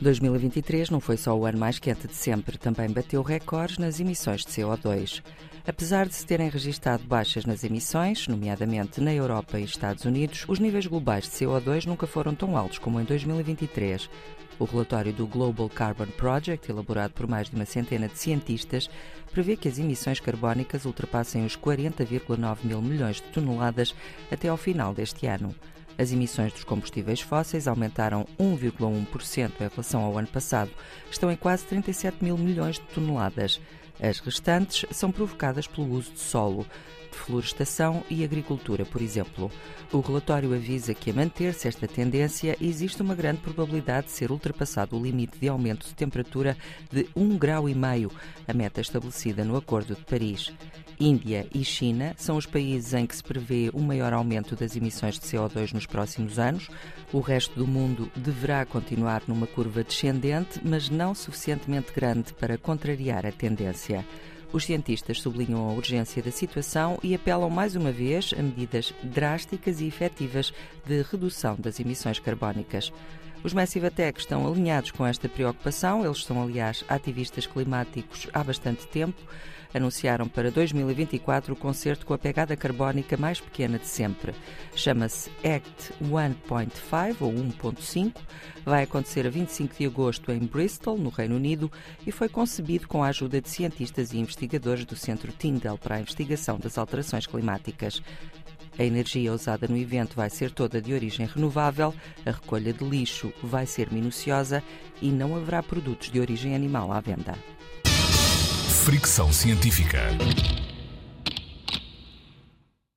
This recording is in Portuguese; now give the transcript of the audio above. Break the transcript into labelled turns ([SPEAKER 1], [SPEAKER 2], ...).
[SPEAKER 1] 2023 não foi só o ano mais quente de sempre, também bateu recordes nas emissões de CO2. Apesar de se terem registado baixas nas emissões, nomeadamente na Europa e Estados Unidos, os níveis globais de CO2 nunca foram tão altos como em 2023. O relatório do Global Carbon Project, elaborado por mais de uma centena de cientistas, prevê que as emissões carbónicas ultrapassem os 40,9 mil milhões de toneladas até ao final deste ano. As emissões dos combustíveis fósseis aumentaram 1,1% em relação ao ano passado, estão em quase 37 mil milhões de toneladas. As restantes são provocadas pelo uso de solo, de florestação e agricultura, por exemplo. O relatório avisa que, a manter-se esta tendência, existe uma grande probabilidade de ser ultrapassado o limite de aumento de temperatura de 1,5 grau, a meta estabelecida no Acordo de Paris. Índia e China são os países em que se prevê um maior aumento das emissões de CO2 nos próximos anos. O resto do mundo deverá continuar numa curva descendente, mas não suficientemente grande para contrariar a tendência. Os cientistas sublinham a urgência da situação e apelam mais uma vez a medidas drásticas e efetivas de redução das emissões carbónicas. Os Massive Attack estão alinhados com esta preocupação, eles são, aliás, ativistas climáticos há bastante tempo. Anunciaram para 2024 o concerto com a pegada carbónica mais pequena de sempre. Chama-se ACT 1.5 ou 1.5. Vai acontecer a 25 de agosto em Bristol, no Reino Unido, e foi concebido com a ajuda de cientistas e investigadores do Centro Tyndall para a investigação das alterações climáticas. A energia usada no evento vai ser toda de origem renovável, a recolha de lixo vai ser minuciosa e não haverá produtos de origem animal à venda.
[SPEAKER 2] Fricção científica.